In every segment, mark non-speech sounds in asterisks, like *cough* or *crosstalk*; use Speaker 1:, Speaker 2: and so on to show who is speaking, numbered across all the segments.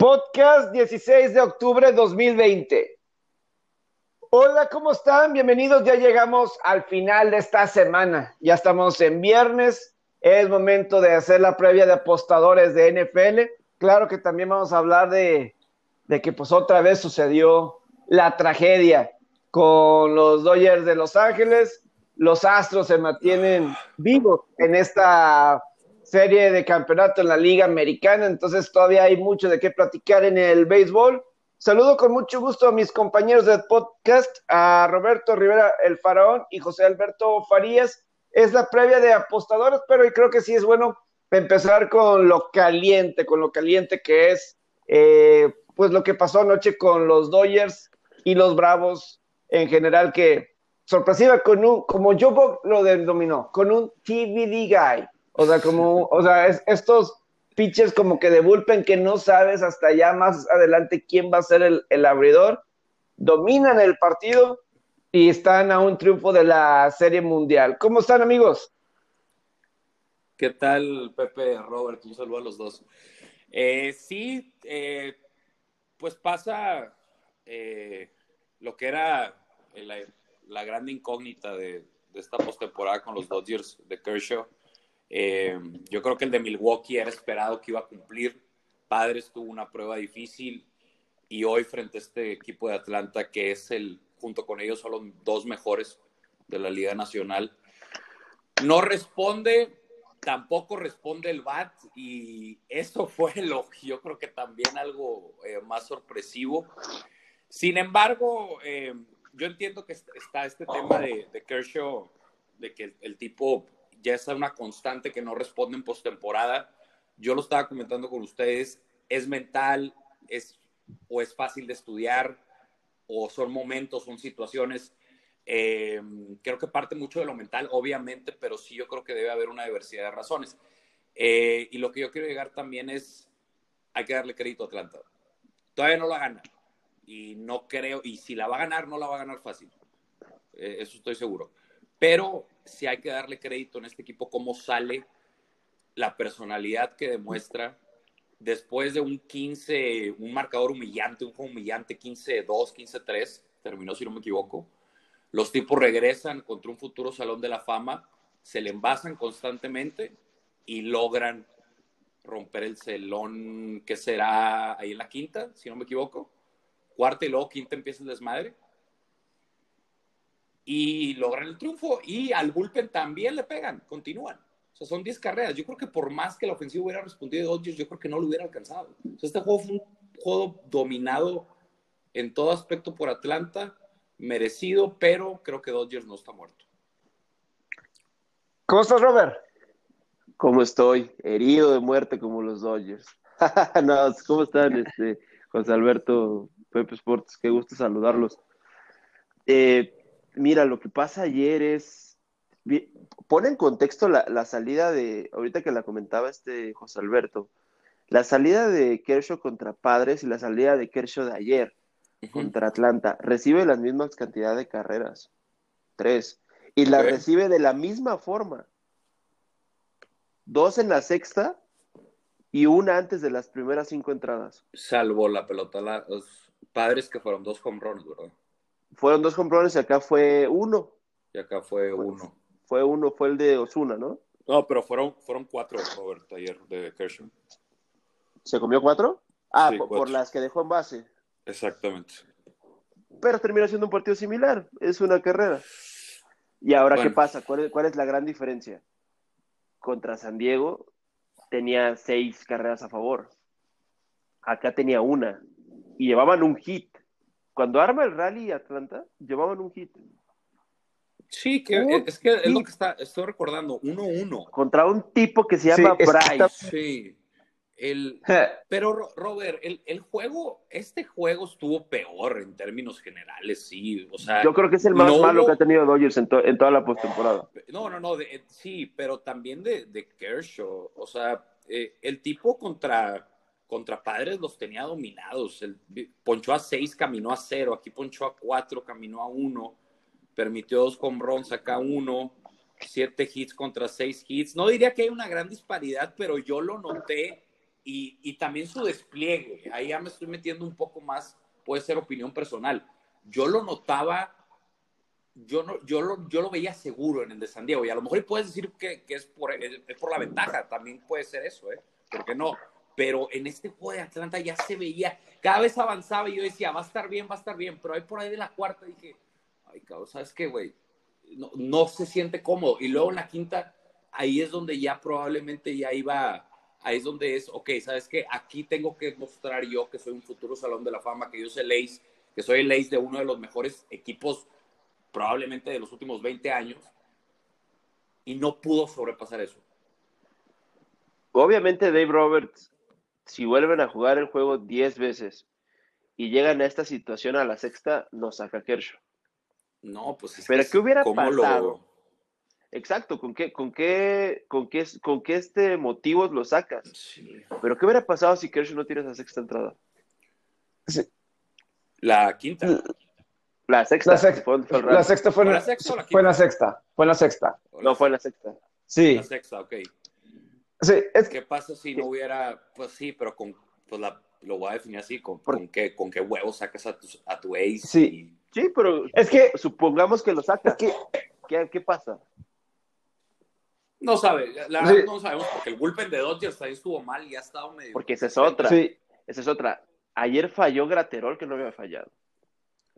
Speaker 1: Podcast 16 de octubre de 2020. Hola, ¿cómo están? Bienvenidos. Ya llegamos al final de esta semana. Ya estamos en viernes. Es momento de hacer la previa de apostadores de NFL. Claro que también vamos a hablar de, de que pues otra vez sucedió la tragedia con los Dodgers de Los Ángeles. Los Astros se mantienen vivos en esta serie de campeonato en la Liga Americana, entonces todavía hay mucho de qué platicar en el béisbol. Saludo con mucho gusto a mis compañeros del podcast, a Roberto Rivera el Faraón y José Alberto Farías. Es la previa de apostadores, pero creo que sí es bueno empezar con lo caliente, con lo caliente que es, eh, pues lo que pasó anoche con los Dodgers y los Bravos en general, que sorpresiva con un, como yo lo denominó, con un TVD guy o sea, como, o sea, estos pitchers como que de bullpen que no sabes hasta allá más adelante quién va a ser el, el abridor, dominan el partido y están a un triunfo de la Serie Mundial. ¿Cómo están, amigos?
Speaker 2: ¿Qué tal, Pepe, Robert? Un saludo a los dos. Eh, sí, eh, pues pasa eh, lo que era la, la gran incógnita de, de esta postemporada con los Dodgers de Kershaw. Eh, yo creo que el de Milwaukee era esperado que iba a cumplir. Padres tuvo una prueba difícil y hoy frente a este equipo de Atlanta, que es el, junto con ellos, son los dos mejores de la Liga Nacional, no responde, tampoco responde el BAT y eso fue *laughs* lo yo creo que también algo eh, más sorpresivo. Sin embargo, eh, yo entiendo que está este tema de, de Kershaw, de que el tipo ya es una constante que no responde en postemporada. Yo lo estaba comentando con ustedes, es mental, es o es fácil de estudiar, o son momentos, son situaciones. Eh, creo que parte mucho de lo mental, obviamente, pero sí yo creo que debe haber una diversidad de razones. Eh, y lo que yo quiero llegar también es, hay que darle crédito a Atlanta. Todavía no la gana. Y no creo, y si la va a ganar, no la va a ganar fácil. Eh, eso estoy seguro. Pero si hay que darle crédito en este equipo, cómo sale la personalidad que demuestra después de un 15, un marcador humillante, un juego humillante, 15-2, 15-3, terminó si no me equivoco. Los tipos regresan contra un futuro Salón de la Fama, se le envasan constantemente y logran romper el celón que será ahí en la quinta, si no me equivoco. Cuarta y luego quinta empieza el desmadre y logran el triunfo. Y al bullpen también le pegan, continúan. O sea, son 10 carreras. Yo creo que por más que la ofensiva hubiera respondido de Dodgers, yo creo que no lo hubiera alcanzado. O sea, este juego fue un juego dominado en todo aspecto por Atlanta, merecido, pero creo que Dodgers no está muerto.
Speaker 1: ¿Cómo estás, Robert?
Speaker 3: ¿Cómo estoy? Herido de muerte como los Dodgers. *laughs* no, ¿cómo están, este, José Alberto, Pepe Sports? Qué gusto saludarlos. Eh, Mira, lo que pasa ayer es, pone en contexto la, salida de, ahorita que la comentaba este José Alberto, la salida de Kershaw contra Padres y la salida de Kershaw de ayer contra Atlanta, recibe las mismas cantidades de carreras, tres, y la recibe de la misma forma, dos en la sexta y una antes de las primeras cinco entradas.
Speaker 2: Salvo la pelota, los Padres que fueron dos home runs, ¿verdad?
Speaker 3: Fueron dos compradores y acá fue uno.
Speaker 2: Y acá fue uno.
Speaker 3: Fue uno, fue el de Osuna, ¿no?
Speaker 2: No, pero fueron, fueron cuatro, Robert, ayer de Kershaw.
Speaker 3: ¿Se comió cuatro? Ah, por, las que dejó en base.
Speaker 2: Exactamente.
Speaker 3: Pero terminó siendo un partido similar, es una carrera. ¿Y ahora qué pasa? ¿Cuál es, ¿Cuál es la gran diferencia? Contra San Diego tenía seis carreras a favor. Acá tenía una. Y llevaban un hit cuando arma el rally Atlanta, llevaban un hit.
Speaker 2: Sí, que es que es lo que está, estoy recordando, 1-1.
Speaker 3: Contra un tipo que se llama Bryce.
Speaker 2: Sí. El, *laughs* pero Robert, el, el, juego, este juego estuvo peor en términos generales, sí. O sea,
Speaker 3: yo creo que es el más malo que ha tenido Dodgers en, en toda la postemporada.
Speaker 2: No, no, no, sí, pero también de, de Kershaw. O sea, eh, el tipo contra contra Padres los tenía dominados. El, ponchó a seis, caminó a cero. Aquí ponchó a cuatro, caminó a uno. Permitió dos con runs, acá uno. Siete hits contra seis hits. No diría que hay una gran disparidad, pero yo lo noté y, y, también su despliegue. Ahí ya me estoy metiendo un poco más, puede ser opinión personal. Yo lo notaba, yo, no, yo, lo, yo lo veía seguro en el de San Diego, y a lo mejor puedes decir que, que es, por, es, por la ventaja, también puede ser eso, ¿eh? ¿Por qué no? Pero en este juego de Atlanta ya se veía, cada vez avanzaba y yo decía, va a estar bien, va a estar bien, pero ahí por ahí de la cuarta dije, ay, cabrón, ¿sabes qué, güey? No, no se siente cómodo. Y luego en la quinta, ahí es donde ya probablemente ya iba ahí es donde es, ok, ¿sabes qué? Aquí tengo que mostrar yo que soy un futuro Salón de la Fama, que yo soy el ace, que soy el ace de uno de los mejores equipos probablemente de los últimos 20 años, y no pudo sobrepasar eso.
Speaker 3: Obviamente Dave Roberts, si vuelven a jugar el juego 10 veces y llegan a esta situación a la sexta, nos saca Kershaw.
Speaker 2: No, pues es
Speaker 3: Pero
Speaker 2: que
Speaker 3: ¿qué hubiera
Speaker 2: ¿cómo
Speaker 3: pasado?
Speaker 2: lo-
Speaker 3: Exacto, ¿con qué, con qué, con qué, con qué este motivos lo sacas?
Speaker 2: Sí.
Speaker 3: Pero ¿qué hubiera pasado si Kershaw no tira esa sexta entrada?
Speaker 2: La quinta.
Speaker 3: La sexta.
Speaker 1: La sexta,
Speaker 3: fue- fue
Speaker 1: la sexta fue, en
Speaker 2: ¿Fue
Speaker 1: la,
Speaker 2: la sexta o la
Speaker 1: fue la sexta. Fue en la sexta.
Speaker 3: No, fue en la sexta.
Speaker 1: Sí,
Speaker 2: La sexta, ok.
Speaker 1: Sí, es que
Speaker 2: ¿Qué pasa si no hubiera, pues sí, pero con, pues la, lo voy a definir así, con,
Speaker 3: Por-
Speaker 2: con qué, con qué huevos sacas a tu, a tu ace.
Speaker 1: Sí.
Speaker 3: Sí, pero
Speaker 1: es que,
Speaker 3: supongamos que lo
Speaker 1: es
Speaker 3: saca.
Speaker 1: que
Speaker 3: ¿Qué, qué pasa?
Speaker 2: No sabe, la
Speaker 1: Sí.
Speaker 2: verdad no sabemos, porque el bullpen de Dodgers también estuvo mal y ha estado medio...
Speaker 3: Porque esa es otra.
Speaker 1: sí,
Speaker 3: Esa es otra. Ayer falló Graterol que no había fallado.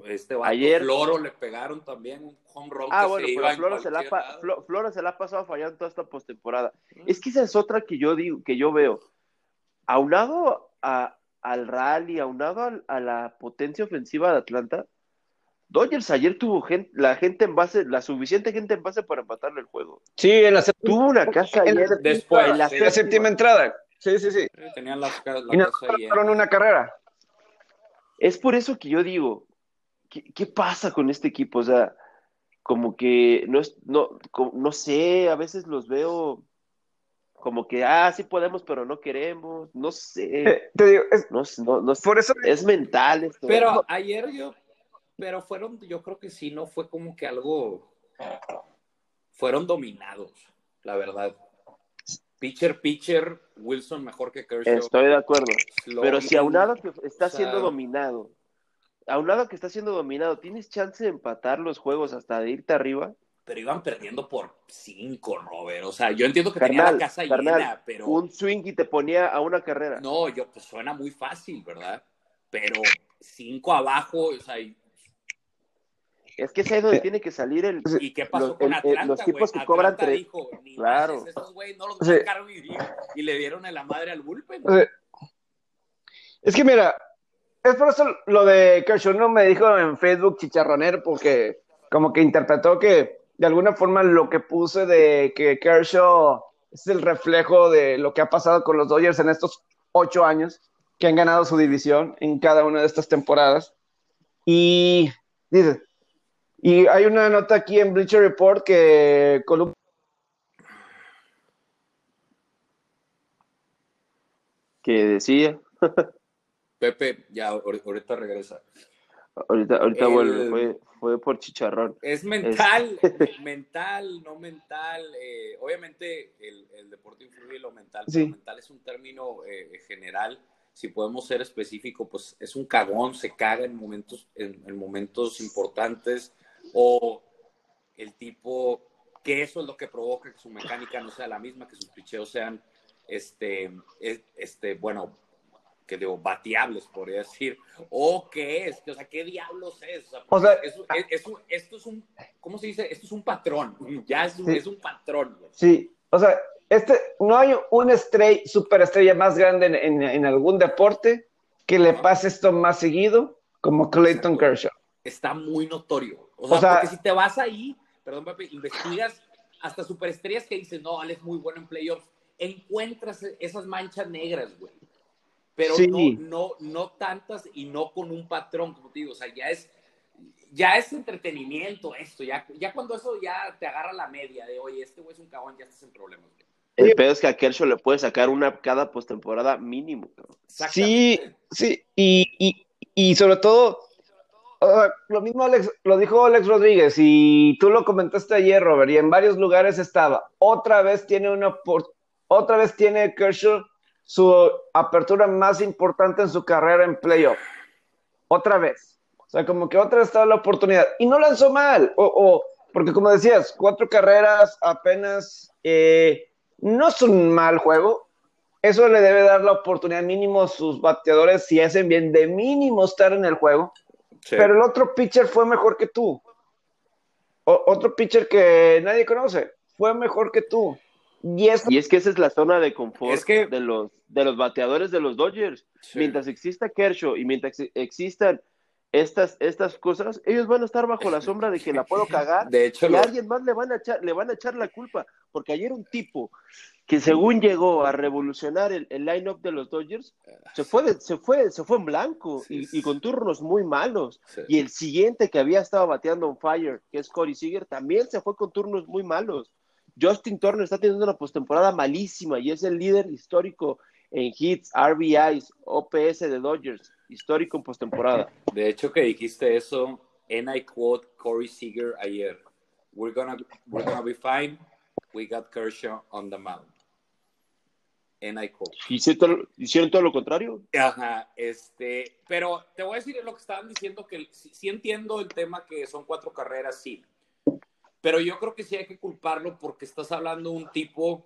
Speaker 2: Este vato,
Speaker 3: Ayer-
Speaker 2: Floro le pegaron también un home run
Speaker 3: Ah,
Speaker 2: que
Speaker 3: bueno,
Speaker 2: se
Speaker 3: pero
Speaker 2: iba
Speaker 3: a
Speaker 2: en
Speaker 3: Floro se, la pa- Floro se la ha pasado fallando toda esta postemporada.
Speaker 2: Mm.
Speaker 3: Es que esa es otra que yo digo, que yo veo. Aunado a, al rally, aunado al- a, la potencia ofensiva de Atlanta, Dodgers ayer tuvo gente, la gente en base, la suficiente gente en base para empatarle el juego.
Speaker 1: sí, en la séptima,
Speaker 3: Tuvo una casa ayer.
Speaker 1: séptima-
Speaker 2: Después,
Speaker 3: en la
Speaker 2: sí.
Speaker 1: en la séptima entrada. Sí, sí, sí.
Speaker 2: Tenían la, la
Speaker 1: Y no
Speaker 2: casa llena.
Speaker 1: fueron una carrera.
Speaker 3: Es por eso que yo digo, ¿qué, qué pasa con este equipo? O sea, como que no es, no, no sé, a veces los veo como que, ah, sí podemos, pero no queremos, no sé,
Speaker 1: Eh, te digo, es,
Speaker 3: no, sé, no, no sé.
Speaker 1: por eso
Speaker 3: es mental esto.
Speaker 2: Pero ayer yo, pero fueron, yo creo que sí, no fue como que algo, fueron dominados, la verdad. Pitcher, pitcher, Wilson mejor que Kershaw.
Speaker 3: Estoy de acuerdo.
Speaker 2: Slow
Speaker 3: Pero si aunado que está
Speaker 2: o sea,
Speaker 3: siendo dominado, aunado que está siendo dominado, ¿tienes chance de empatar los juegos hasta de irte arriba?
Speaker 2: Pero iban perdiendo por cinco, Robert. O sea, yo entiendo que tenía
Speaker 3: Carnal,
Speaker 2: la casa
Speaker 3: carnal,
Speaker 2: llena, pero
Speaker 3: Un swing y te ponía a una carrera.
Speaker 2: no, yo, pues suena muy fácil, ¿verdad? Pero cinco abajo, o sea, y,
Speaker 3: Es que es ahí donde tiene que salir el,
Speaker 2: ¿y qué pasó
Speaker 3: Los-
Speaker 2: con
Speaker 3: el- el-
Speaker 2: Atlanta,
Speaker 3: los tipos que cobran
Speaker 2: Atlanta
Speaker 3: tres-
Speaker 2: dijo, ni
Speaker 3: Claro.
Speaker 2: estos güey no los
Speaker 1: Sí.
Speaker 2: a vivir. Y le dieron en la madre al bullpen.
Speaker 1: Es que mira, es por eso lo de Kershaw no me dijo en Facebook chicharronero porque como que interpretó que de alguna forma lo que puse de que Kershaw es el reflejo de lo que ha pasado con los Dodgers en estos ocho años que han ganado su división en cada una de estas temporadas. Y dice, y hay una nota aquí en Bleacher Report que
Speaker 3: que decía. *laughs*
Speaker 2: Pepe, ya ahor- ahorita regresa.
Speaker 3: Ahorita, ahorita
Speaker 2: El-
Speaker 3: vuelve, fue, fue por chicharrón.
Speaker 2: Es mental, *laughs* mental, no mental. eh, obviamente el, el deporte influye en lo mental, pero
Speaker 1: Sí.
Speaker 2: mental es un término eh, general. Si podemos ser específico, pues es un cagón, se caga en momentos, en, en momentos importantes o el tipo que eso es lo que provoca que su mecánica no sea la misma, que sus picheos sean, este, es- este, bueno, que digo, bateables, podría decir, o qué es, o sea, qué diablos es, o sea,
Speaker 1: O sea,
Speaker 2: es- es- es un- esto es un, ¿cómo se dice? Esto es un patrón, *laughs* ya es un,
Speaker 1: Sí.
Speaker 2: es un patrón, güey.
Speaker 1: Sí, o sea, este, no hay una estrella, superestrella más grande en, en- en algún deporte que le pase esto más seguido como Clayton
Speaker 2: Exacto.
Speaker 1: Kershaw.
Speaker 2: está muy notorio. O sea,
Speaker 1: O sea-
Speaker 2: porque si te vas ahí, perdón, Pepe, investigas hasta superestrellas que dicen, no, él es muy bueno en playoffs, encuentras esas manchas negras, güey. Pero
Speaker 1: Sí.
Speaker 2: no, no, no tantas y no con un patrón, como te digo, o sea, ya es, ya es entretenimiento esto, ya, ya cuando eso ya te agarra la media de, oye, este güey es un cagón, ya estás en problemas. güey.
Speaker 3: El pedo es que a Kershaw le puede sacar una cada postemporada mínimo.
Speaker 1: Sí, sí, y, y, y sobre todo, lo mismo Alex, lo dijo Alex Rodríguez y tú lo comentaste ayer, Robert, y en varios lugares estaba. Otra vez tiene una, por- otra vez tiene Kershaw su apertura más importante en su carrera en playoff. Otra vez. O sea, como que otra vez estaba la oportunidad. Y no lanzó mal. O, porque como decías, cuatro carreras apenas eh, no es un mal juego. Eso le debe dar la oportunidad mínimo a sus bateadores, si hacen bien, de mínimo estar en el juego. Pero el otro pitcher fue mejor que tú. otro pitcher que nadie conoce fue mejor que tú.
Speaker 3: Y es, que esa es la zona de confort de, los, de los bateadores de los Dodgers. Mientras exista Kershaw y mientras existan estas, estas cosas, ellos van a estar bajo la sombra de que la puedo cagar *laughs*
Speaker 2: de hecho,
Speaker 3: y a alguien más le van, a echar, le van a echar la culpa. Porque ayer un tipo que según llegó a revolucionar el, el line-up de los Dodgers, se fue, se fue, se fue en blanco y, con turnos muy malos. Y el siguiente que había estado bateando on fire, que es Corey Seager, también se fue con turnos muy malos. Justin Turner está teniendo una postemporada malísima y es el líder histórico en hits, RBIs, OPS de Dodgers, histórico en postemporada. *laughs*
Speaker 2: De hecho, que dijiste eso, and I quote Corey Seager ayer. We're gonna, we're gonna be fine. We got Kershaw on the mound. And I quote.
Speaker 3: ¿Hicieron todo lo contrario?
Speaker 2: Ajá, este, pero te voy a decir lo que estaban diciendo, que sí entiendo el tema que son cuatro carreras, sí pero yo creo que sí hay que culparlo porque estás hablando de un tipo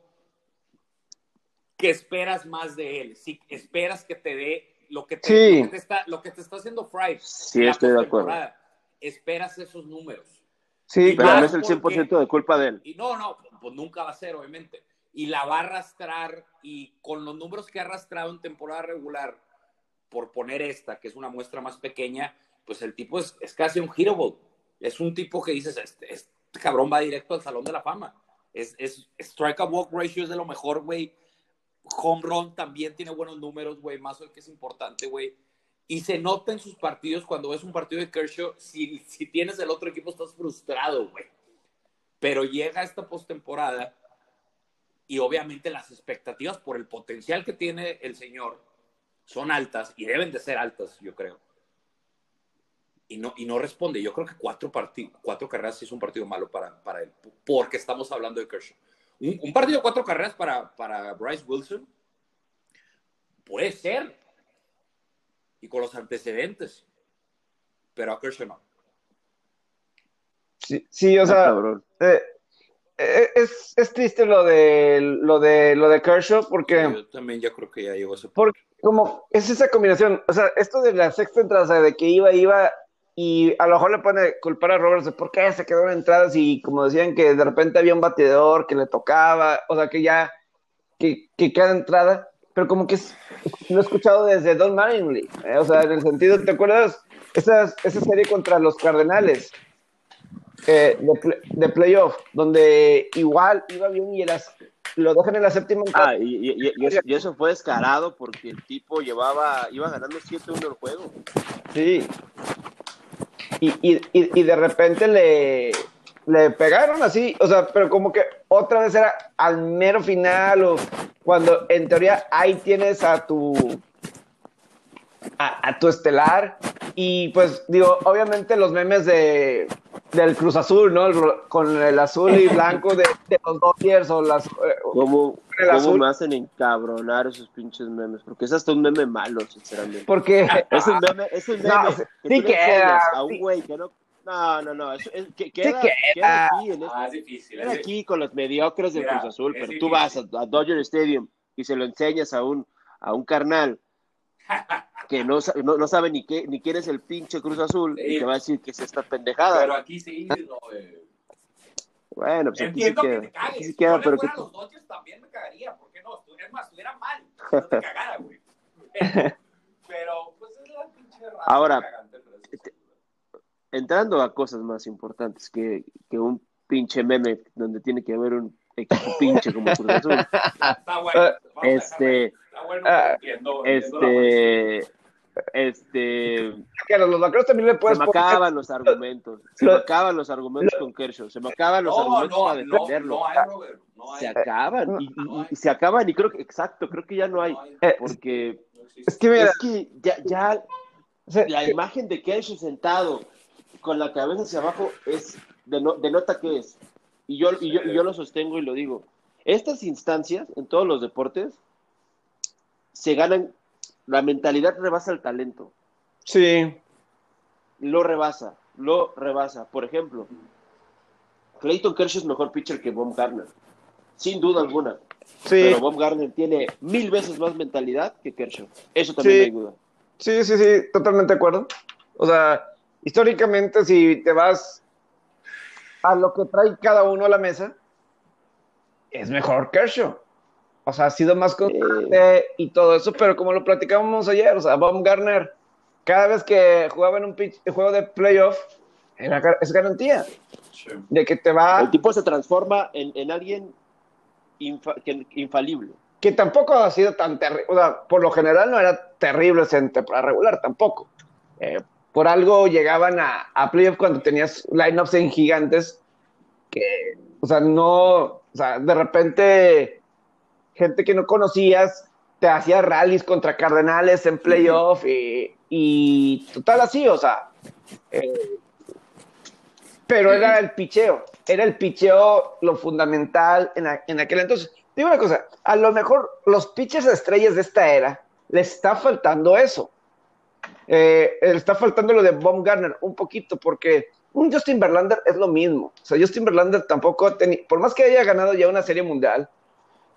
Speaker 2: que esperas más de él. Sí, esperas que te dé lo que te, está, lo que te está haciendo Fry.
Speaker 3: Sí, estoy de acuerdo.
Speaker 2: Esperas esos números.
Speaker 3: Sí, pero no es el 100% de culpa de él.
Speaker 2: Y no, no, pues nunca va a ser, obviamente. Y la va a arrastrar y con los números que ha arrastrado en temporada regular, por poner esta, que es una muestra más pequeña, pues el tipo es, es casi un hero Es un tipo que dices, este, este este cabrón va directo al Salón de la Fama. Es, es strike a walk ratio es de lo mejor, güey. Home run también tiene buenos números, güey. Más el que es importante, güey. Y se nota en sus partidos cuando ves un partido de Kershaw, si, si tienes el otro equipo estás frustrado, güey. Pero llega esta postemporada y obviamente las expectativas por el potencial que tiene el señor son altas y deben de ser altas, yo creo y no, y no responde. Yo creo que cuatro, cuatro carreras sí es un partido malo para, para él, porque estamos hablando de Kershaw. Un, partido de cuatro carreras para, para Bryce Wilson puede ser, y con los antecedentes, pero a Kershaw no.
Speaker 1: Sí, sí o sea, eh, eh, es, es, triste lo de lo de lo de Kershaw porque
Speaker 2: yo también ya creo que ya llegó a ese
Speaker 1: porque como es esa combinación, o sea, esto de la sexta entrada, de que iba, iba, y a lo mejor le pone culpar a Roberts de por qué se quedó en entradas y como decían que de repente había un batidor que le tocaba, o sea que ya, que, que cada entrada, pero como que lo he escuchado desde Don Mattingly, eh, o sea, en el sentido, ¿te acuerdas? Esa, esa serie contra los Cardenales eh, de, de, playoff, donde igual iba bien y lo dejan en la séptima.
Speaker 3: Ah, y, y, y, eso, fue descarado porque el tipo llevaba, iba ganando 7-1 el juego.
Speaker 1: Sí, y, y, y, de repente le, le pegaron así, o sea, pero como que otra vez era al mero final o cuando en teoría ahí tienes a tu a, tu estelar y pues digo, obviamente los memes de del Cruz Azul, ¿no? con el azul y blanco de, los Dodgers o las... Eh,
Speaker 3: ¿Cómo, ¿cómo me hacen encabronar esos pinches memes? Porque es hasta un meme malo, sinceramente.
Speaker 1: Porque...
Speaker 3: Es un meme, es un meme no, que sí queda, a un güey que no... No, no, no, es, es, que queda, sí queda. aquí, en
Speaker 2: ah, es difícil,
Speaker 3: queda aquí con los mediocres del Cruz Azul, pero tú vas a, a Dodger Stadium y se lo enseñas a un, a un carnal *laughs* que no, no, no, sabe ni, qué, ni quién es el pinche Cruz Azul y te va a decir que es esta pendejada.
Speaker 2: Pero aquí sí, no, eh.
Speaker 3: Bueno, pues
Speaker 2: Entiendo
Speaker 3: aquí
Speaker 2: sí
Speaker 3: que
Speaker 2: te cagues.
Speaker 3: Aquí queda,
Speaker 2: si
Speaker 3: pero
Speaker 2: que... los Dodgers también me cagaría, ¿por qué no? Es más, estuviera mal, *laughs* no te cagara, güey. *laughs* Pero, pues es la pinche rara
Speaker 3: Ahora, cagante, este, entrando a cosas más importantes que, que un pinche meme donde tiene que haber un equipo pinche como Cruz Azul.
Speaker 2: Está bueno.
Speaker 3: Este,
Speaker 2: Está bueno, uh, entiendo,
Speaker 3: este, este.
Speaker 1: los vaqueros también le puedes
Speaker 3: Se me acaban los argumentos. Se me acaban los argumentos con Kershaw. Se me acaban los argumentos para defenderlo. se acaban. Y, y, se acaban. Y creo que, exacto, creo que ya no hay. Porque
Speaker 1: es que,
Speaker 3: es que ya, ya la imagen de Kershaw sentado con la cabeza hacia abajo es denota que es. Y yo, y yo, y yo lo sostengo y lo digo. Estas instancias en todos los deportes se ganan, la mentalidad rebasa el talento.
Speaker 1: Sí.
Speaker 3: Lo rebasa, lo rebasa. Por ejemplo, Clayton Kershaw es mejor pitcher que Bob Garner, sin duda alguna.
Speaker 1: Sí.
Speaker 3: Pero Bob Garner tiene mil veces más mentalidad que Kershaw. Eso también
Speaker 1: Sí.
Speaker 3: hay duda.
Speaker 1: Sí, sí, sí, totalmente de acuerdo. O sea, históricamente, si te vas a lo que trae cada uno a la mesa, es mejor Kershaw. O sea, ha sido más constante y todo eso, pero como lo platicábamos ayer, o sea, Bob Garner, cada vez que jugaba en un pitch- juego de playoff, era, es garantía
Speaker 2: Sí.
Speaker 1: de que te va,
Speaker 3: El tipo se transforma en, en alguien infa- que- infalible.
Speaker 1: que tampoco ha sido tan terrible, o sea, por lo general no era terrible en temporada regular tampoco. Eh, por algo llegaban a, a playoff cuando tenías lineups en gigantes que, o sea, no, o sea, de repente gente que no conocías te hacía rallies contra Cardenales en playoff y, total así, o sea, eh, pero era el picheo, era el picheo lo fundamental en, en aquel entonces. Digo una cosa, a lo mejor los pitchers estrellas de esta era les está faltando eso. Eh, le está faltando lo de Bob Garner un poquito, porque un Justin Verlander es lo mismo. O sea, Justin Verlander tampoco ha por más que haya ganado ya una serie mundial,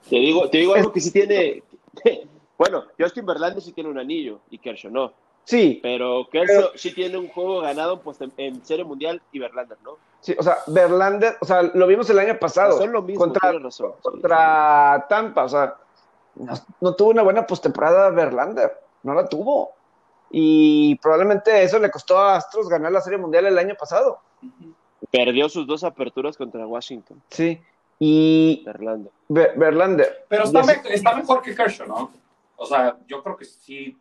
Speaker 3: Te digo, te digo algo que sí tiene. *laughs* Bueno, Justin Verlander sí tiene un anillo y Kershaw no.
Speaker 1: sí,
Speaker 3: Pero Kershaw sí tiene un juego ganado en, post- en Serie Mundial y Verlander no.
Speaker 1: sí, o sea, Verlander, o sea, lo vimos el año pasado
Speaker 3: Son lo mismo,
Speaker 1: contra,
Speaker 3: razón. sí.
Speaker 1: contra Tampa, o sea, no, no tuvo una buena postemporada Verlander, no la tuvo. Y probablemente eso le costó a Astros ganar la serie mundial el año pasado.
Speaker 3: Perdió sus dos aperturas contra Washington,
Speaker 1: Sí. Y
Speaker 3: Verlander.
Speaker 1: Ver- Verlander.
Speaker 2: Pero está, me- está mejor que Kershaw, ¿no? O sea, yo creo que sí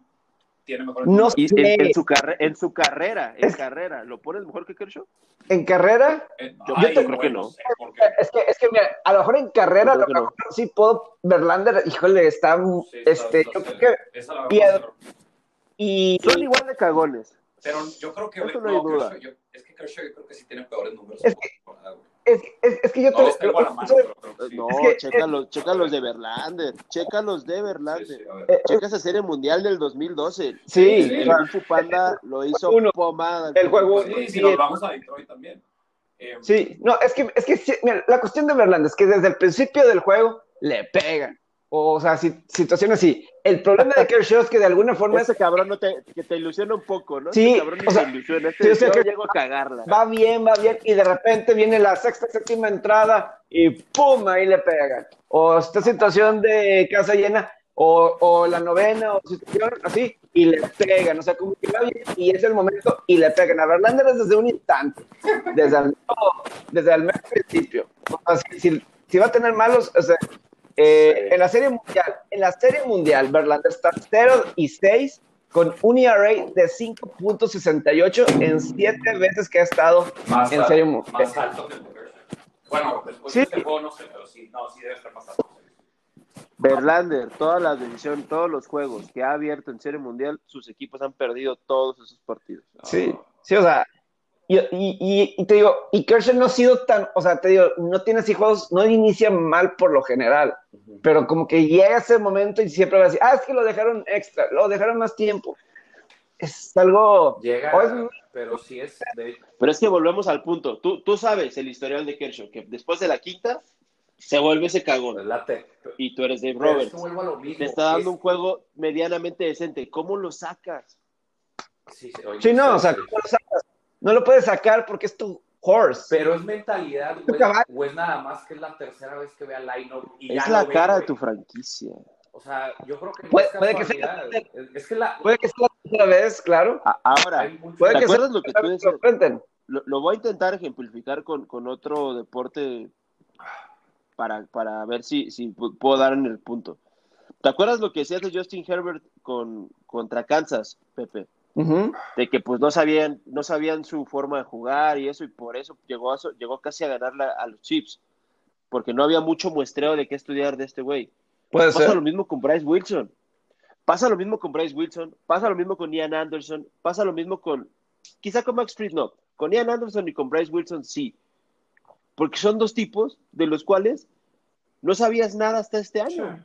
Speaker 2: tiene mejor.
Speaker 1: No
Speaker 3: en, en su en su carrera, en
Speaker 1: Es-
Speaker 3: carrera, ¿lo pones mejor que Kershaw?
Speaker 1: en carrera,
Speaker 2: Eh,
Speaker 3: Yo-
Speaker 2: ay,
Speaker 3: yo creo que no.
Speaker 2: sé, porque
Speaker 1: es que, es que mira, a lo mejor en carrera, lo
Speaker 3: que no.
Speaker 1: mejor sí puedo. Verlander, híjole, está.
Speaker 2: sí, está-
Speaker 1: este,
Speaker 2: está
Speaker 1: yo creo que.
Speaker 2: Esa la verdad,
Speaker 1: piedra. Y.
Speaker 3: Son igual de cagones.
Speaker 2: Pero yo creo que.
Speaker 3: Eso no hay duda.
Speaker 2: Kershaw, yo- es que Kershaw yo creo que sí tiene peores números.
Speaker 1: Es
Speaker 2: güey.
Speaker 1: Es, es, es que yo
Speaker 2: No
Speaker 1: te.
Speaker 2: los tengo a la mano, pero sí.
Speaker 3: No,
Speaker 1: Es que-
Speaker 3: checa, los, checa los de Verlander, checa los de
Speaker 2: Sí,
Speaker 3: Verlander.
Speaker 2: sí, ver.
Speaker 1: eh,
Speaker 3: Checa esa serie mundial del 2012.
Speaker 1: sí,
Speaker 2: sí,
Speaker 3: El Kung Panda lo hizo
Speaker 1: Uno.
Speaker 3: pomada.
Speaker 1: El juego-
Speaker 2: Sí, si
Speaker 1: sí,
Speaker 2: nos vamos a Detroit también. Eh,
Speaker 1: Sí, no, es que, es que sí, mira, la cuestión de Verlander es que desde el principio del juego le pegan. O sea, si- situaciones así. El problema de Kershaw es que de alguna forma es-
Speaker 3: Ese cabrón no te, que te ilusiona un poco, ¿no?
Speaker 1: Sí,
Speaker 3: Ese cabrón
Speaker 1: o sea,
Speaker 3: te ilusiona. Este
Speaker 1: sí, o sea
Speaker 3: yo
Speaker 1: que-
Speaker 3: llego a cagarla.
Speaker 1: va bien, va bien, y de repente viene la sexta, séptima entrada y ¡pum! ahí le pegan. O esta situación de casa llena, o, o la novena, o situación así, y le pegan. O sea, como que va bien y es el momento y le pegan. A Verlander es desde un instante, desde el, desde el mero principio. O sea, si, si- si va a tener malos, o sea, eh, en la serie mundial, en la serie mundial, Verlander está 0 y 6 con un ERA de 5.68 en 7 veces que ha estado
Speaker 2: más,
Speaker 1: en
Speaker 2: al-
Speaker 1: serie mundial.
Speaker 2: más alto que el. Bueno, después
Speaker 1: Sí.
Speaker 2: de este juego no sé, pero sí, no, sí debe estar más alto.
Speaker 3: Verlander, todas las decisiones, todos los juegos que ha abierto en Serie Mundial, sus equipos han perdido todos esos partidos.
Speaker 1: Sí, sí, o sea, y, y- y- y te digo, y Kershaw no ha sido tan, o sea, te digo, no tiene así juegos, no inicia mal por lo general, pero como que llega ese momento y siempre va a decir, ah, es que lo dejaron extra, lo dejaron más tiempo. Es algo,
Speaker 2: Llega,
Speaker 1: es-
Speaker 2: pero sí es de,
Speaker 3: Pero es que volvemos al punto. Tú, tú sabes el historial de Kershaw, que después de la quinta se vuelve ese cagón.
Speaker 2: late.
Speaker 3: Y tú eres Dave Roberts.
Speaker 2: que vuelvo a lo mismo.
Speaker 3: Te está dando
Speaker 2: Es-
Speaker 3: un juego medianamente decente. ¿Cómo lo sacas?
Speaker 2: Sí, sí, oye,
Speaker 1: sí, no, o sea. ¿cómo lo sacas? No lo puedes sacar porque es tu horse.
Speaker 2: Pero es mentalidad, güey.
Speaker 1: caballo.
Speaker 2: O es nada más que es la tercera vez que vea line-up y ya
Speaker 3: Es
Speaker 2: lo
Speaker 3: la
Speaker 2: ve,
Speaker 3: cara de tu franquicia.
Speaker 2: O sea, yo creo que no
Speaker 1: Puede-
Speaker 2: es
Speaker 1: puede que sea-.
Speaker 2: Es, que la.
Speaker 1: Puede que sea la tercera vez, claro.
Speaker 3: Ahora,
Speaker 1: Puede
Speaker 3: ¿te
Speaker 1: que sea
Speaker 3: lo que tú
Speaker 1: enfrenten.
Speaker 3: Lo, lo voy a intentar ejemplificar con, con otro deporte para, para ver si, si pu- puedo dar en el punto. ¿Te acuerdas lo que decías de Justin Herbert con, contra Kansas, Pepe? De que pues no sabían, no sabían su forma de jugar y eso, y por eso llegó, a, llegó casi a ganar a los Chips, porque no había mucho muestreo de qué estudiar de este güey.
Speaker 1: Puede
Speaker 3: Pasa
Speaker 1: ser.
Speaker 3: lo mismo con Bryce Wilson. Pasa lo mismo con Bryce Wilson, pasa lo mismo con Ian Anderson, pasa lo mismo con, quizá con Max Fried no, con Ian Anderson y con Bryce Wilson sí, porque son dos tipos de los cuales no sabías nada hasta este año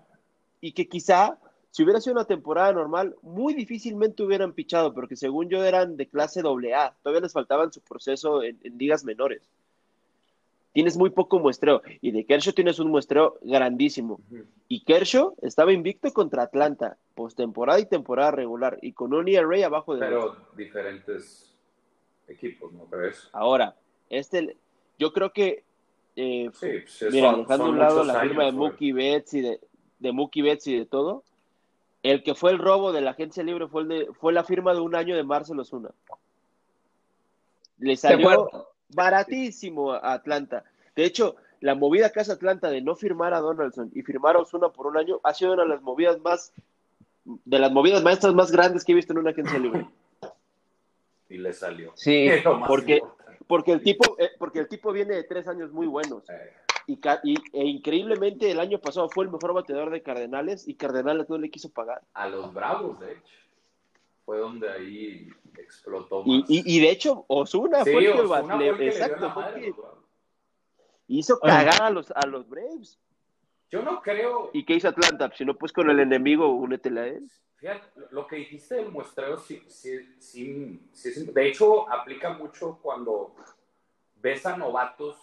Speaker 3: y que quizá si hubiera sido una temporada normal, muy difícilmente hubieran pichado, porque según yo eran de clase AA, todavía les faltaba en su proceso en, ligas menores. Tienes muy poco muestreo, y de Kershaw tienes un muestreo grandísimo. Y Kershaw estaba invicto contra Atlanta, postemporada y temporada regular, y con un ERA abajo de...
Speaker 2: Pero diferentes equipos, ¿no crees?
Speaker 3: Ahora, este, yo creo que eh, pues, mira, dejando a un lado la firma de Mookie Betts y de, de Mookie Betts y de todo, el que fue el robo de la agencia libre fue, el de, fue la firma de un año de Marcelo Osuna. Le salió baratísimo a Atlanta. De hecho, la movida que hace Atlanta de no firmar a Donaldson y firmar a Osuna por un año ha sido una de las movidas más, de las movidas maestras más grandes que he visto en una agencia libre.
Speaker 2: Y le salió.
Speaker 3: Sí, porque, porque el tipo, eh, porque el tipo viene de tres años muy buenos. Eh. Y, e increíblemente el año pasado fue el mejor bateador de Cardenales y Cardenales no le quiso pagar.
Speaker 2: A los Bravos, de hecho. Fue donde ahí explotó
Speaker 3: más. Y, de hecho, Osuna fue el que, exacto, hizo cagar a los, a los Braves.
Speaker 2: Yo no creo.
Speaker 3: ¿Y qué hizo Atlanta? Si no, pues con el enemigo, únetele a él.
Speaker 2: Fíjate, lo que dijiste del muestreo, sí, sí, sí, de hecho, aplica mucho cuando ves a novatos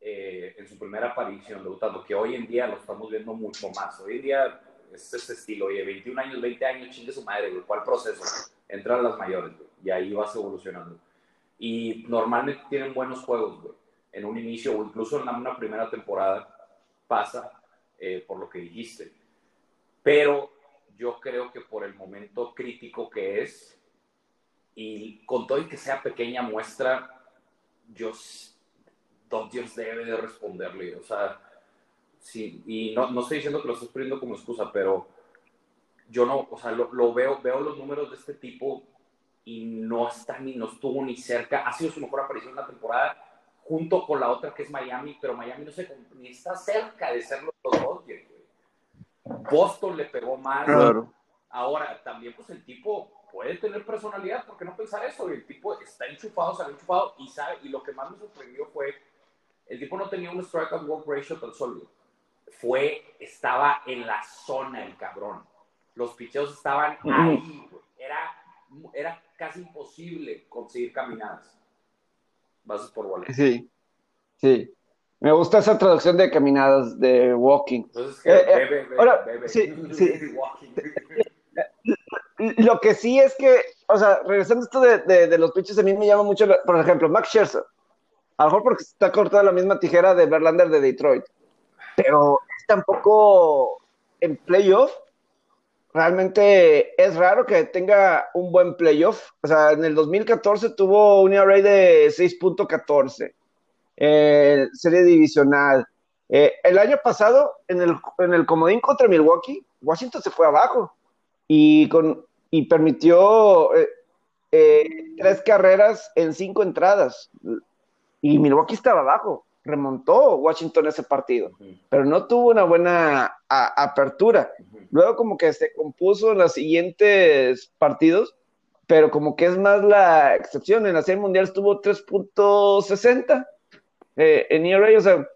Speaker 2: eh, en su primera aparición debutando, que hoy en día lo estamos viendo mucho más. Hoy en día es este estilo, oye, 21 años, 20 años, chingue su madre, güey, ¿cuál proceso? Entran las mayores, y ahí vas evolucionando. Y normalmente tienen buenos juegos, güey, en un inicio o incluso en una primera temporada pasa eh, por lo que dijiste. Pero yo creo que por el momento crítico que es, y con todo y que sea pequeña muestra, yo Dodgers debe de responderle. O sea, sí, y no, no estoy diciendo que lo estés poniendo como excusa, pero yo no, o sea, lo, lo, veo, veo los números de este tipo y no está ni, no estuvo ni cerca. Ha sido su mejor aparición en la temporada junto con la otra que es Miami, pero Miami no se, ni está cerca de ser los Dodgers. Boston le pegó mal. Claro. Ahora, también pues el tipo puede tener personalidad, ¿por qué no pensar eso? El tipo está enchufado, sale enchufado y sabe, y lo que más me sorprendió fue el tipo no tenía un strikeout walk ratio tan sólido. Fue, estaba en la zona el cabrón. Los picheos estaban ahí, Era, era casi imposible conseguir caminadas. Bases por bola.
Speaker 1: Sí, sí. Me gusta esa traducción de caminadas de walking.
Speaker 2: Entonces, eh, eh, ahora, sí, *laughs* sí. *laughs* *laughs*
Speaker 1: Lo que sí es que, o sea, regresando a esto de, de, los pitches, a mí me llama mucho, por ejemplo, Max Scherzer. A lo mejor porque está cortada la misma tijera de Verlander de Detroit. Pero tampoco en playoff. Realmente es raro que tenga un buen playoff. O sea, en el 2014 tuvo un ERA de 6.14. Eh, serie divisional. Eh, el año pasado, en el, en el comodín contra Milwaukee, Washington se fue abajo y, con, y permitió eh, eh, tres carreras en cinco entradas y Milwaukee estaba abajo. Remontó Washington ese partido, pero no tuvo una buena apertura. Luego como que se compuso en los siguientes partidos, pero como que es más la excepción. En la serie mundial estuvo 3.60 eh, en ERA, o sea,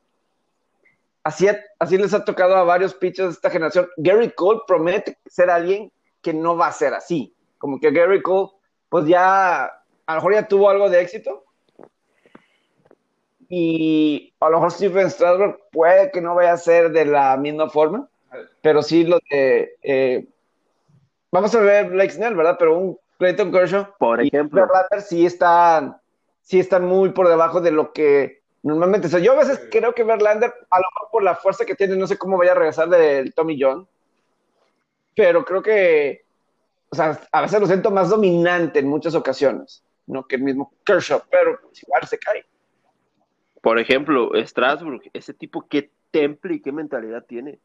Speaker 1: así, así les ha tocado a varios pitchers de esta generación. Gary Cole promete ser alguien que no va a ser así. Como que Gary Cole, pues ya, a lo mejor ya tuvo algo de éxito, y a lo mejor Stephen Strasburg puede que no vaya a ser de la misma forma, pero sí lo de. Eh, vamos a ver Blake Snell, ¿verdad? Pero un Clayton Kershaw,
Speaker 3: por ejemplo,
Speaker 1: y sí están, sí están muy por debajo de lo que normalmente. O yo a veces creo que Verlander, a lo mejor por la fuerza que tiene, no sé cómo vaya a regresar del Tommy John, pero creo que, o sea, a veces lo siento más dominante en muchas ocasiones, no que el mismo Kershaw, pero igual se cae.
Speaker 3: Por ejemplo, Strasbourg, ese tipo qué temple y qué mentalidad tiene.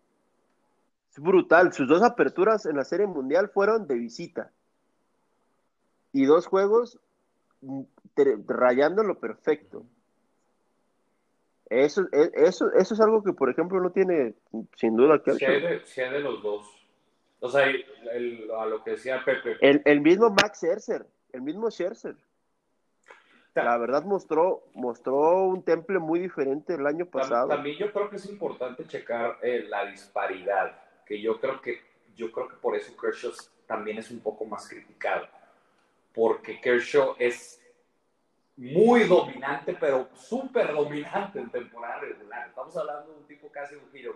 Speaker 3: Es brutal. Sus dos aperturas en la Serie Mundial fueron de visita. Y dos juegos mm, rayando lo perfecto. Eso, e, eso, eso es algo que, por ejemplo, no tiene sin duda que
Speaker 2: hacer. Si hay de, los dos. O sea, a lo que decía Pepe.
Speaker 3: El, el mismo Max Scherzer, el mismo Scherzer. La verdad mostró, mostró un temple muy diferente el año pasado.
Speaker 2: También yo creo que es importante checar eh, la disparidad, que yo creo que yo creo que por eso Kershaw también es un poco más criticado, porque Kershaw es muy dominante, pero súper dominante en temporada regular. Estamos hablando de un tipo casi un hero.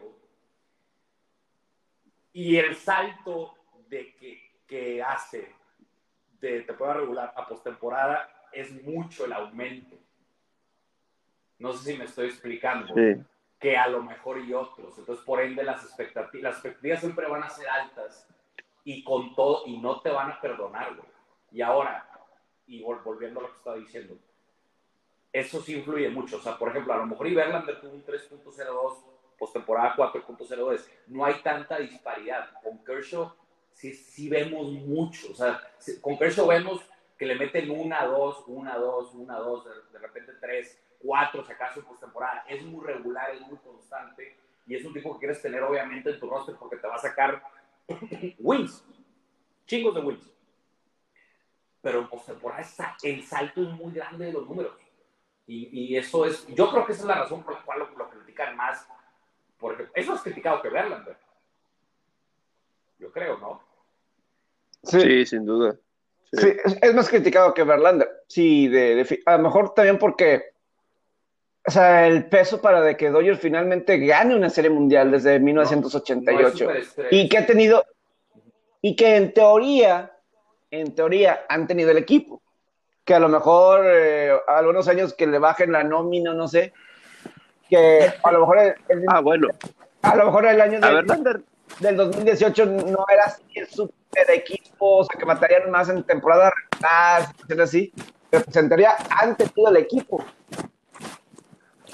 Speaker 2: Y el salto de que, que hace de temporada regular a postemporada es mucho el aumento. No sé si me estoy explicando. Que a lo mejor y otros. Entonces, por ende, las expectativas, las expectativas siempre van a ser altas y con todo, y no te van a perdonar, Y ahora, y volviendo a lo que estaba diciendo, eso sí influye mucho. O sea, por ejemplo, a lo mejor Iberlander tuvo un 3.02, postemporada 4.02. No hay tanta disparidad. Con Kershaw sí, sí vemos mucho. O sea, con Kershaw vemos que le meten una, dos, una, dos, una, dos, de, repente tres, cuatro, si acaso en postemporada. Es muy regular, es muy constante. Y es un tipo que quieres tener, obviamente, en tu roster porque te va a sacar *clears throat* wins. Chingos de wins. Pero en postemporada el salto es muy grande de los números. Y, eso es, yo creo que esa es la razón por la cual lo, critican más, porque eso es criticado que Verlander. Yo creo, ¿no?
Speaker 3: Sí, sin duda.
Speaker 1: Sí, es, más criticado que Verlander. Sí, de, a lo mejor también porque, o sea, el peso para de que Dodgers finalmente gane una serie mundial desde 1988 y que ha tenido, y que en teoría, en teoría han tenido el equipo que a lo mejor eh, algunos años que le bajen la nómina, no sé, que a lo mejor el,
Speaker 3: ah, bueno.
Speaker 1: a lo mejor el año del, del 2018 no era así el super equipo, o sea, que matarían más en temporada regular, así, pero en teoría han tenido el equipo.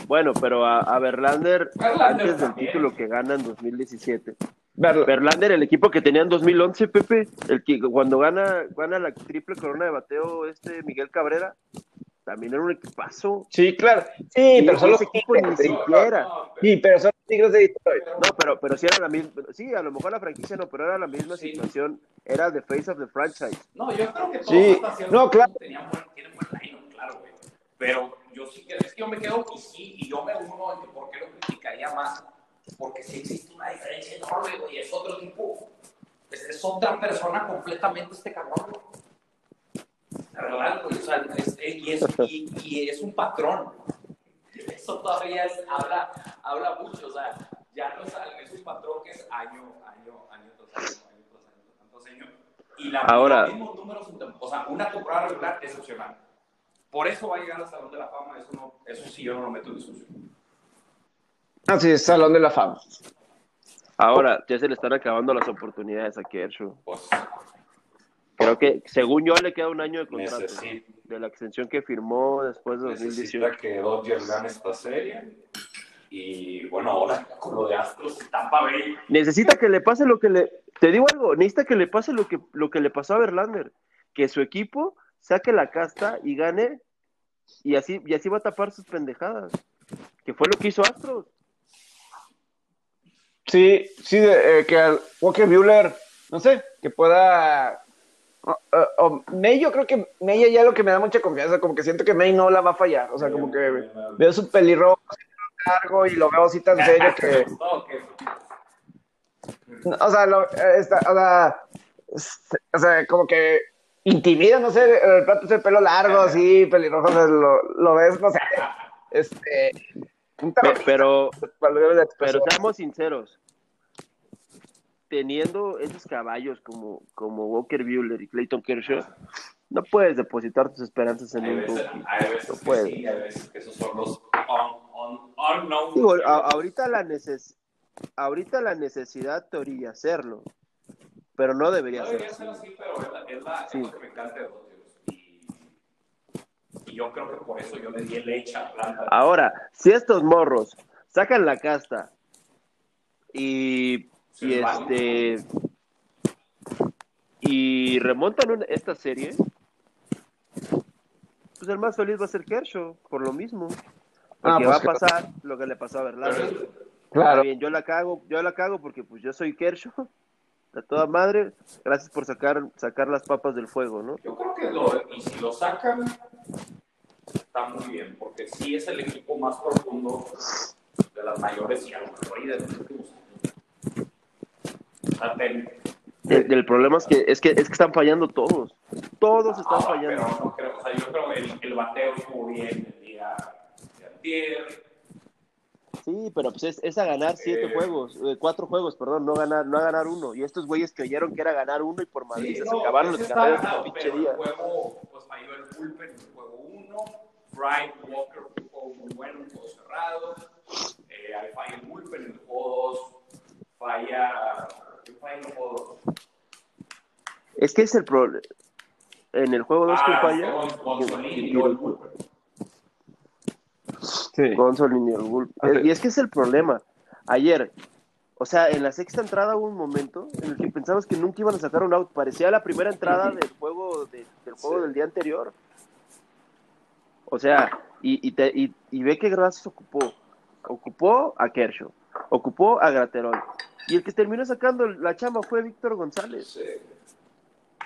Speaker 3: Bueno, pero a, a Verlander, antes del título que gana en 2017, Verlander, el equipo que tenía en 2011, Pepe, el que cuando gana, gana la triple corona de bateo este Miguel Cabrera, también era un equipazo.
Speaker 1: Sí, claro. Sí, pero son los equipos ni siquiera. Sí, pero son los Tigres de Detroit.
Speaker 3: No, pero, pero sí era la misma. Sí, a lo mejor la franquicia no, pero era la misma situación. Era the face of the franchise.
Speaker 2: No, yo creo que todos sí. no, claro. tenían buen, tienen buen line, claro, güey. Pero yo sí es que yo me quedo y sí, y yo me uno en que por qué lo criticaría más porque sí existe una diferencia enorme, güey, es otro tipo, es, otra persona completamente este cabrón, La güey, o sea, es, y, es, y, es un patrón. Eso todavía es, habla, habla mucho, o sea, ya no es, es un patrón que es año, año, año tras año, año tras año, tantos años. Y la,
Speaker 3: Ahora,
Speaker 2: mismos números, o sea, una temporada regular excepcional. Por eso va a llegar al Salón de la Fama, eso, no, eso sí yo no lo meto en discusión.
Speaker 1: Ah, sí, Salón de la Fama.
Speaker 3: Ahora, ya se le están acabando las oportunidades a Kershaw. Pues, Creo que, según yo, le queda un año de contrato. De la extensión que firmó después de 2018.
Speaker 2: Necesita que Dodgers gane esta serie. Y bueno, ahora con lo de Astros, Tampa Bay.
Speaker 3: Necesita que le pase lo que le. Te digo algo, necesita que le pase lo que, lo que le pasó a Verlander. Que su equipo saque la casta y gane. Y así, y así va a tapar sus pendejadas. Que fue lo que hizo Astros.
Speaker 1: Sí, sí, eh, que Walker Bueller, no sé, que pueda. O, May, yo creo que May ya lo que me da mucha confianza, como que siento que May no la va a fallar. O sea, como que veo su pelirrojo largo y lo veo así tan serio que. O sea, lo, esta, o, sea o sea, como que intimida, no sé, el plato ese pelo largo, así, pelirrojo, lo, lo ves, no sé. Este,
Speaker 3: pero, pero seamos sinceros. Teniendo esos caballos como, como Walker Bueller y Clayton Kershaw, no puedes depositar tus esperanzas en un rookie. no puedes. Sí, hay veces que esos son los Digo, ahorita, la neces ahorita la necesidad te orilla hacerlo, pero no debería, no debería ser, así. pero es, la, es, la, sí. es lo que me encanta de
Speaker 2: y yo creo que por eso yo le di el leche a Planta.
Speaker 3: Ahora, si estos morros sacan la casta y, y este y remontan esta serie, pues el más feliz va a ser Kershaw, por lo mismo. Porque ah, va a pues pasar lo que le pasó a Verlander. Claro. Bien, yo la cago, yo la cago porque pues yo soy Kershaw, *laughs* de toda madre. Gracias por sacar, sacar las papas del fuego, ¿no?
Speaker 2: Yo creo que lo, y si lo sacan, está muy bien, porque sí es el equipo más profundo de las mayores y a lo mejor de los últimos
Speaker 3: El, el problema es que, es que es que están fallando todos. Todos están
Speaker 2: Ah,
Speaker 3: fallando.
Speaker 2: Pero no creo, o sea, yo creo que el, el bateo estuvo bien el día de antier.
Speaker 3: Sí, pero pues es, es a ganar siete
Speaker 2: Eh.
Speaker 3: juegos, eh, cuatro juegos, perdón, no ganar, no a ganar uno. Y estos güeyes creyeron que era ganar uno y por Madrid
Speaker 2: Sí,
Speaker 3: se
Speaker 2: no,
Speaker 3: acabaron
Speaker 2: ese
Speaker 3: los
Speaker 2: está
Speaker 3: carreras
Speaker 2: ganado,
Speaker 3: de
Speaker 2: el juego, pues falló el bullpen en el juego 1. Brian Walker juego muy bueno, un juego cerrado. Eh, falla el bullpen en el juego 2. Falla. ¿Qué falla en el juego 2?
Speaker 3: Es que es el problema. En el juego 2 que
Speaker 2: Ah,
Speaker 3: falla.
Speaker 2: Gon- Gonzolín y.
Speaker 1: Sí.
Speaker 3: Gonzolín y el Bull.
Speaker 1: Ok.
Speaker 3: Y es que es el problema. Ayer, o sea, en la sexta entrada hubo un momento en el que pensamos que nunca iban a sacar un out. Parecía la primera entrada del juego, de- del, juego
Speaker 2: Sí.
Speaker 3: del día anterior. O sea, y, y, te- y- y ve que Gracias ocupó. Ocupó a Kershaw. Ocupó a Graterol. Y el que terminó sacando la chamba fue Víctor González.
Speaker 2: Sí.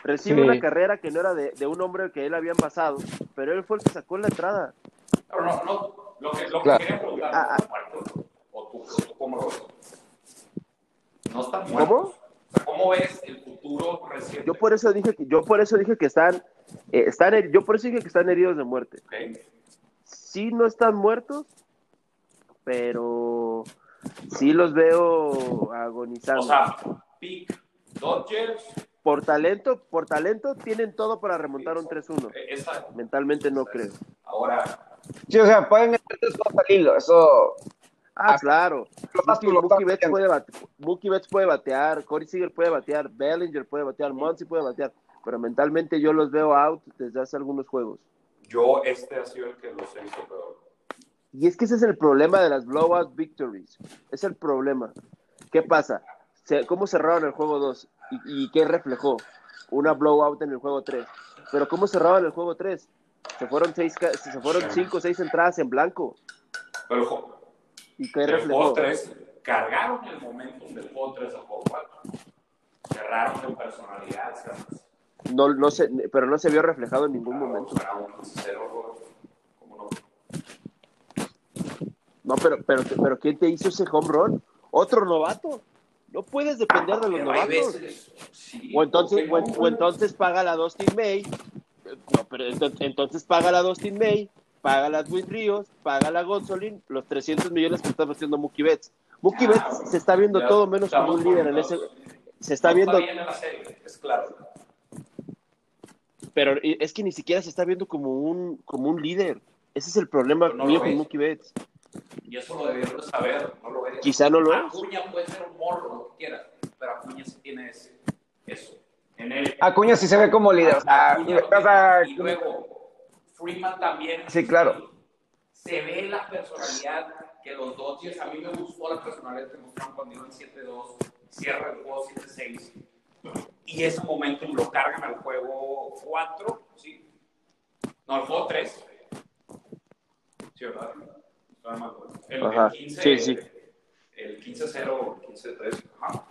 Speaker 3: Recibe
Speaker 1: Sí.
Speaker 3: una carrera que no era de, de un hombre que él había envasado, pero él fue el que sacó la entrada.
Speaker 2: No, no, lo que, lo que
Speaker 1: Claro.
Speaker 2: quería preguntar,
Speaker 3: Ah,
Speaker 2: ¿no está muerto? ¿O tú, o tú cómo lo ves? No están muertos.
Speaker 3: ¿Cómo?
Speaker 2: ¿Cómo ves el futuro reciente?
Speaker 3: Yo por eso dije que, yo por eso dije que están, eh, están, yo por eso dije que están heridos de muerte.
Speaker 2: Ok.
Speaker 3: Sí no están muertos, pero sí los veo agonizando.
Speaker 2: O sea, pick Dodgers,
Speaker 3: por talento, por talento tienen todo para remontar un 3-1.
Speaker 2: eh,
Speaker 3: Mentalmente no creo.
Speaker 2: ahora,
Speaker 1: Sí, o sea, pueden ganar tres cosas al hilo, eso.
Speaker 3: Ah, claro. Mookie, Betts puede bate- Mookie Betts puede batear, Corey Seager puede batear, Bellinger puede batear, Muncy puede batear, pero mentalmente yo los veo out desde hace algunos juegos.
Speaker 2: yo este ha sido el que los he visto peor.
Speaker 3: Y es que ese es el problema de las blowout victories. Es el problema. ¿Qué pasa? ¿Cómo cerraron el juego 2? ¿Y, y qué reflejó? Una blowout en el juego 3. Pero ¿cómo cerraron el juego 3? Se fueron seis, ca- se fueron cinco o seis entradas en blanco.
Speaker 2: Pero
Speaker 3: ¿Y qué reflejó?
Speaker 2: juego 3, cargaron el momentum del juego 3 al juego 4. Cerraron en personalidad, ¿sabes?
Speaker 3: No, no se, pero no se vio reflejado en ningún momento.
Speaker 2: Era un 0 ¿cómo no?
Speaker 3: No, pero, pero, pero ¿quién te hizo ese home run? ¿Otro novato? No puedes depender de los
Speaker 2: Pero
Speaker 3: novatos.
Speaker 2: sí,
Speaker 3: O entonces,
Speaker 2: ¿por
Speaker 3: o, entonces paga la Dustin May. No, pero ento- entonces paga la Dustin May, paga la Edwin Ríos, paga la Gonzolin, los 300 millones que está metiendo Mookie Betts. Mookie
Speaker 2: Ah,
Speaker 3: Betts se está viendo
Speaker 2: ya
Speaker 3: todo menos como un líder en ese. Se está
Speaker 2: No
Speaker 3: viendo,
Speaker 2: bien en la serie, es claro.
Speaker 3: pero es que ni siquiera se está viendo como un, como un líder. Ese es el problema
Speaker 2: no
Speaker 3: mío con. Mookie Betts.
Speaker 2: Y eso lo debieron de saber, no lo ves.
Speaker 3: Quizá no lo es.
Speaker 2: Acuña puede ser un morro, lo que quieras, pero Acuña sí tiene ese, eso. En él.
Speaker 1: Acuña sí se ve como líder.
Speaker 2: Acuña tiene. Y luego, Freeman también.
Speaker 1: Sí, claro.
Speaker 2: Se ve la personalidad que los Dodgers, a mí me gustó la personalidad que mostraron cuando iban 7-2, cierra el juego 7-6. Y ese momento lo cargan al juego 4, ¿sí? No, al juego 3. Sí, ¿verdad? no
Speaker 3: me.
Speaker 2: El,
Speaker 3: el
Speaker 2: El, 15 ajá.